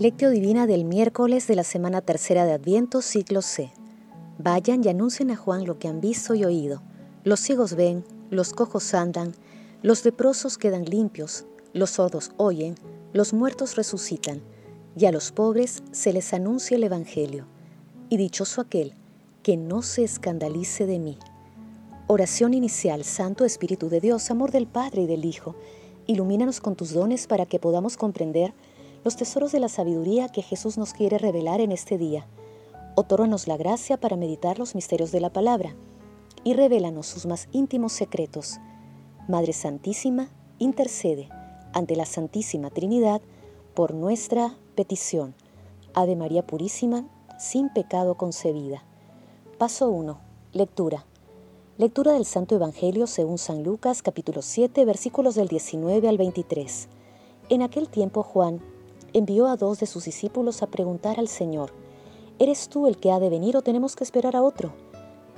Lectio Divina del miércoles de la semana tercera de Adviento, ciclo C. Vayan y anuncien a Juan lo que han visto y oído. Los ciegos ven, los cojos andan, los leprosos quedan limpios, los sordos oyen, los muertos resucitan, y a los pobres se les anuncia el Evangelio. Y dichoso aquel que no se escandalice de mí. Oración inicial, Santo Espíritu de Dios, amor del Padre y del Hijo, ilumínanos con tus dones para que podamos comprender los tesoros de la sabiduría que Jesús nos quiere revelar en este día. Otórganos la gracia para meditar los misterios de la palabra y revélanos sus más íntimos secretos. Madre Santísima, intercede ante la Santísima Trinidad por nuestra petición. Ave María Purísima, sin pecado concebida. Paso 1. Lectura. Lectura del Santo Evangelio según San Lucas capítulo 7 versículos del 19 al 23. En aquel tiempo Juan envió a dos de sus discípulos a preguntar al Señor, ¿eres tú el que ha de venir o tenemos que esperar a otro?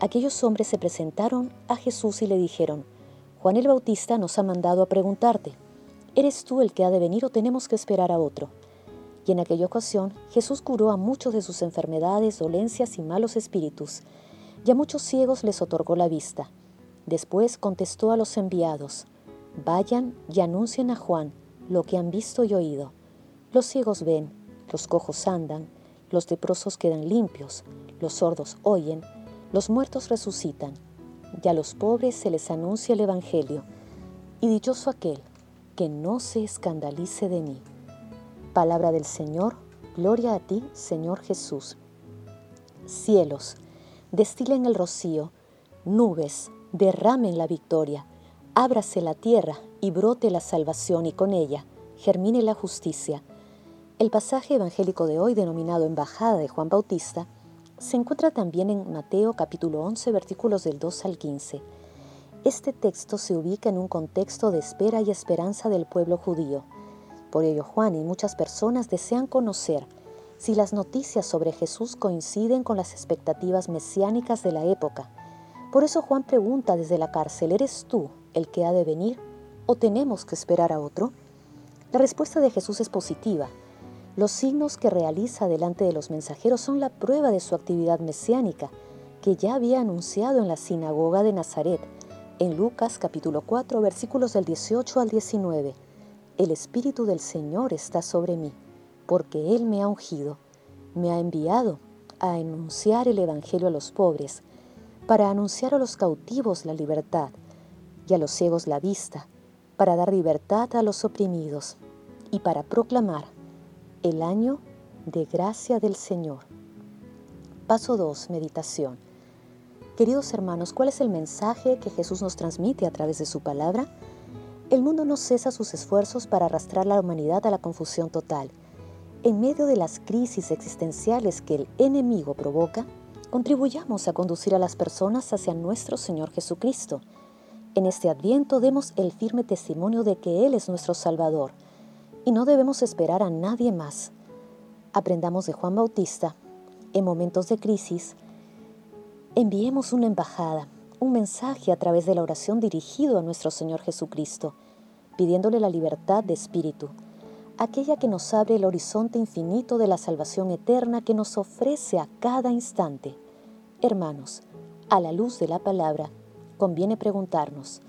Aquellos hombres se presentaron a Jesús y le dijeron, Juan el Bautista nos ha mandado a preguntarte, ¿eres tú el que ha de venir o tenemos que esperar a otro? Y en aquella ocasión Jesús curó a muchos de sus enfermedades, dolencias y malos espíritus, y a muchos ciegos les otorgó la vista. Después contestó a los enviados, Vayan y anuncien a Juan lo que han visto y oído. Los ciegos ven, los cojos andan, los leprosos quedan limpios, los sordos oyen, los muertos resucitan, y a los pobres se les anuncia el Evangelio. Y dichoso aquel que no se escandalice de mí. Palabra del Señor, gloria a ti, Señor Jesús. Cielos, destilen el rocío, nubes, derramen la victoria, ábrase la tierra y brote la salvación y con ella germine la justicia el pasaje evangélico de hoy, denominado Embajada de Juan Bautista, se encuentra también en Mateo capítulo 11, versículos del 2 al 15. Este texto se ubica en un contexto de espera y esperanza del pueblo judío. Por ello Juan y muchas personas desean conocer si las noticias sobre Jesús coinciden con las expectativas mesiánicas de la época. Por eso Juan pregunta desde la cárcel, ¿eres tú el que ha de venir o tenemos que esperar a otro? La respuesta de Jesús es positiva los signos que realiza delante de los mensajeros son la prueba de su actividad mesiánica, que ya había anunciado en la sinagoga de Nazaret, en Lucas capítulo 4 versículos del 18 al 19. El Espíritu del Señor está sobre mí, porque Él me ha ungido, me ha enviado a anunciar el Evangelio a los pobres, para anunciar a los cautivos la libertad y a los ciegos la vista, para dar libertad a los oprimidos y para proclamar el año de gracia del Señor. Paso 2. Meditación. Queridos hermanos, ¿cuál es el mensaje que Jesús nos transmite a través de su palabra? El mundo no cesa sus esfuerzos para arrastrar la humanidad a la confusión total. En medio de las crisis existenciales que el enemigo provoca, contribuyamos a conducir a las personas hacia nuestro Señor Jesucristo. En este adviento demos el firme testimonio de que Él es nuestro Salvador y no debemos esperar a nadie más. Aprendamos de Juan Bautista. En momentos de crisis, enviemos una embajada, un mensaje a través de la oración dirigido a nuestro Señor Jesucristo, pidiéndole la libertad de espíritu, aquella que nos abre el horizonte infinito de la salvación eterna que nos ofrece a cada instante. Hermanos, a la luz de la palabra, conviene preguntarnos,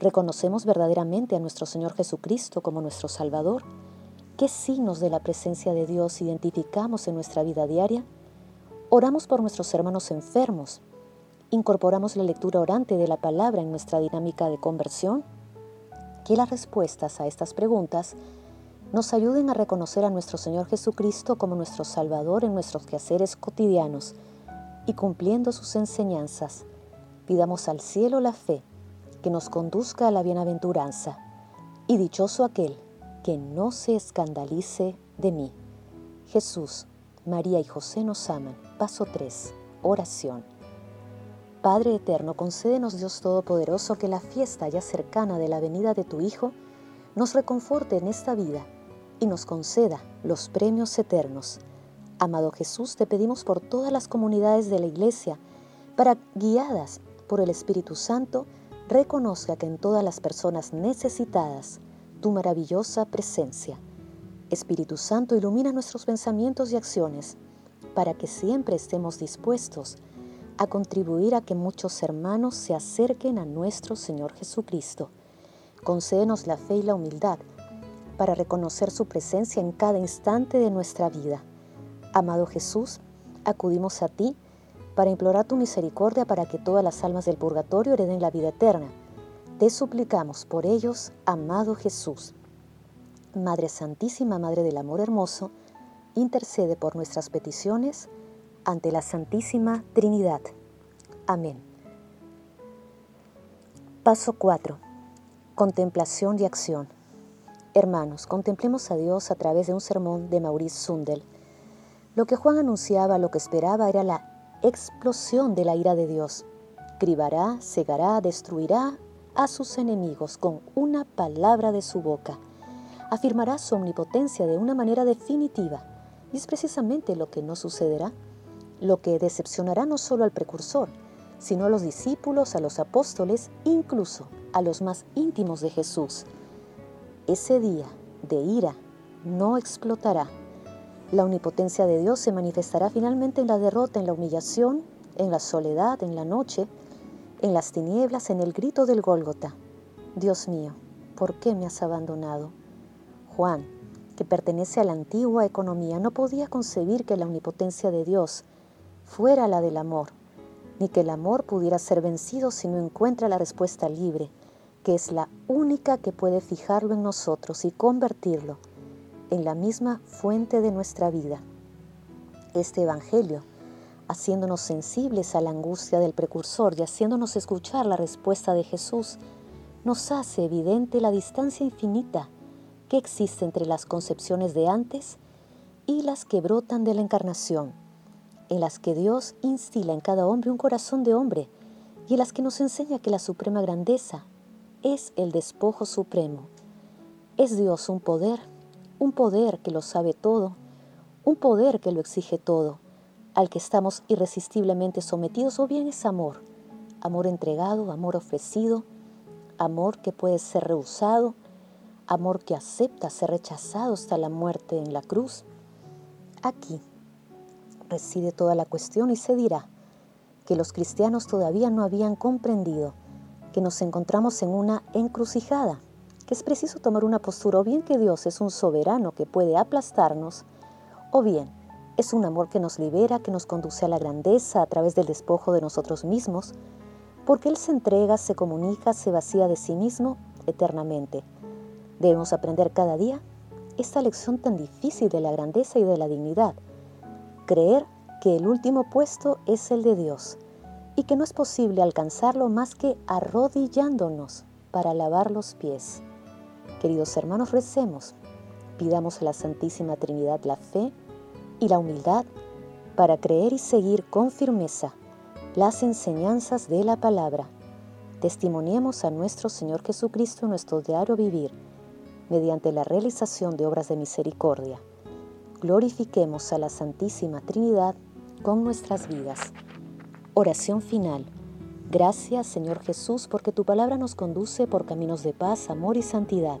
¿Reconocemos verdaderamente a nuestro Señor Jesucristo como nuestro Salvador? ¿Qué signos de la presencia de Dios identificamos en nuestra vida diaria? ¿Oramos por nuestros hermanos enfermos? ¿Incorporamos la lectura orante de la palabra en nuestra dinámica de conversión? Que las respuestas a estas preguntas nos ayuden a reconocer a nuestro Señor Jesucristo como nuestro Salvador en nuestros quehaceres cotidianos y cumpliendo sus enseñanzas. Pidamos al cielo la fe que nos conduzca a la bienaventuranza, y dichoso aquel que no se escandalice de mí. Jesús, María y José nos aman. Paso 3. Oración. Padre eterno, concédenos Dios Todopoderoso que la fiesta ya cercana de la venida de tu Hijo nos reconforte en esta vida y nos conceda los premios eternos. Amado Jesús, te pedimos por todas las comunidades de la Iglesia, para, guiadas por el Espíritu Santo, reconozca que en todas las personas necesitadas tu maravillosa presencia. Espíritu Santo, ilumina nuestros pensamientos y acciones para que siempre estemos dispuestos a contribuir a que muchos hermanos se acerquen a nuestro Señor Jesucristo. Concédenos la fe y la humildad para reconocer su presencia en cada instante de nuestra vida. Amado Jesús, acudimos a ti para implorar tu misericordia para que todas las almas del purgatorio hereden la vida eterna. Te suplicamos por ellos, amado Jesús. Madre Santísima, Madre del Amor Hermoso, intercede por nuestras peticiones ante la Santísima Trinidad. Amén. Paso 4. Contemplación y acción. Hermanos, contemplemos a Dios a través de un sermón de Maurice Sundel. Lo que Juan anunciaba, lo que esperaba era la explosión de la ira de Dios. Cribará, cegará, destruirá a sus enemigos con una palabra de su boca afirmará su omnipotencia de una manera definitiva. Y es precisamente lo que no sucederá, lo que decepcionará no solo al precursor, sino a los discípulos, a los apóstoles, incluso a los más íntimos de Jesús. Ese día de ira no explotará. La omnipotencia de Dios se manifestará finalmente en la derrota, en la humillación, en la soledad, en la noche, en las tinieblas, en el grito del Gólgota. Dios mío, ¿por qué me has abandonado? Juan, que pertenece a la antigua economía, no podía concebir que la omnipotencia de Dios fuera la del amor, ni que el amor pudiera ser vencido si no encuentra la respuesta libre, que es la única que puede fijarlo en nosotros y convertirlo en la misma fuente de nuestra vida. Este Evangelio, haciéndonos sensibles a la angustia del precursor y haciéndonos escuchar la respuesta de Jesús, nos hace evidente la distancia infinita que existe entre las concepciones de antes y las que brotan de la encarnación, en las que Dios instila en cada hombre un corazón de hombre y en las que nos enseña que la suprema grandeza es el despojo supremo. Es Dios un poder, un poder que lo sabe todo, un poder que lo exige todo, al que estamos irresistiblemente sometidos o bien es amor, amor entregado, amor ofrecido, amor que puede ser rehusado, amor que acepta ser rechazado hasta la muerte en la cruz. Aquí reside toda la cuestión y se dirá que los cristianos todavía no habían comprendido que nos encontramos en una encrucijada, es preciso tomar una postura o bien que Dios es un soberano que puede aplastarnos, o bien es un amor que nos libera, que nos conduce a la grandeza a través del despojo de nosotros mismos, porque Él se entrega, se comunica, se vacía de sí mismo eternamente Debemos aprender cada día esta lección tan difícil de la grandeza y de la dignidad. Creer que el último puesto es el de Dios y que no es posible alcanzarlo más que arrodillándonos para lavar los pies. Queridos hermanos, recemos, pidamos a la Santísima Trinidad la fe y la humildad para creer y seguir con firmeza las enseñanzas de la palabra. Testimoniemos a nuestro Señor Jesucristo en nuestro diario vivir mediante la realización de obras de misericordia. Glorifiquemos a la Santísima Trinidad con nuestras vidas. Oración final. Gracias Señor Jesús porque tu palabra nos conduce por caminos de paz, amor y santidad.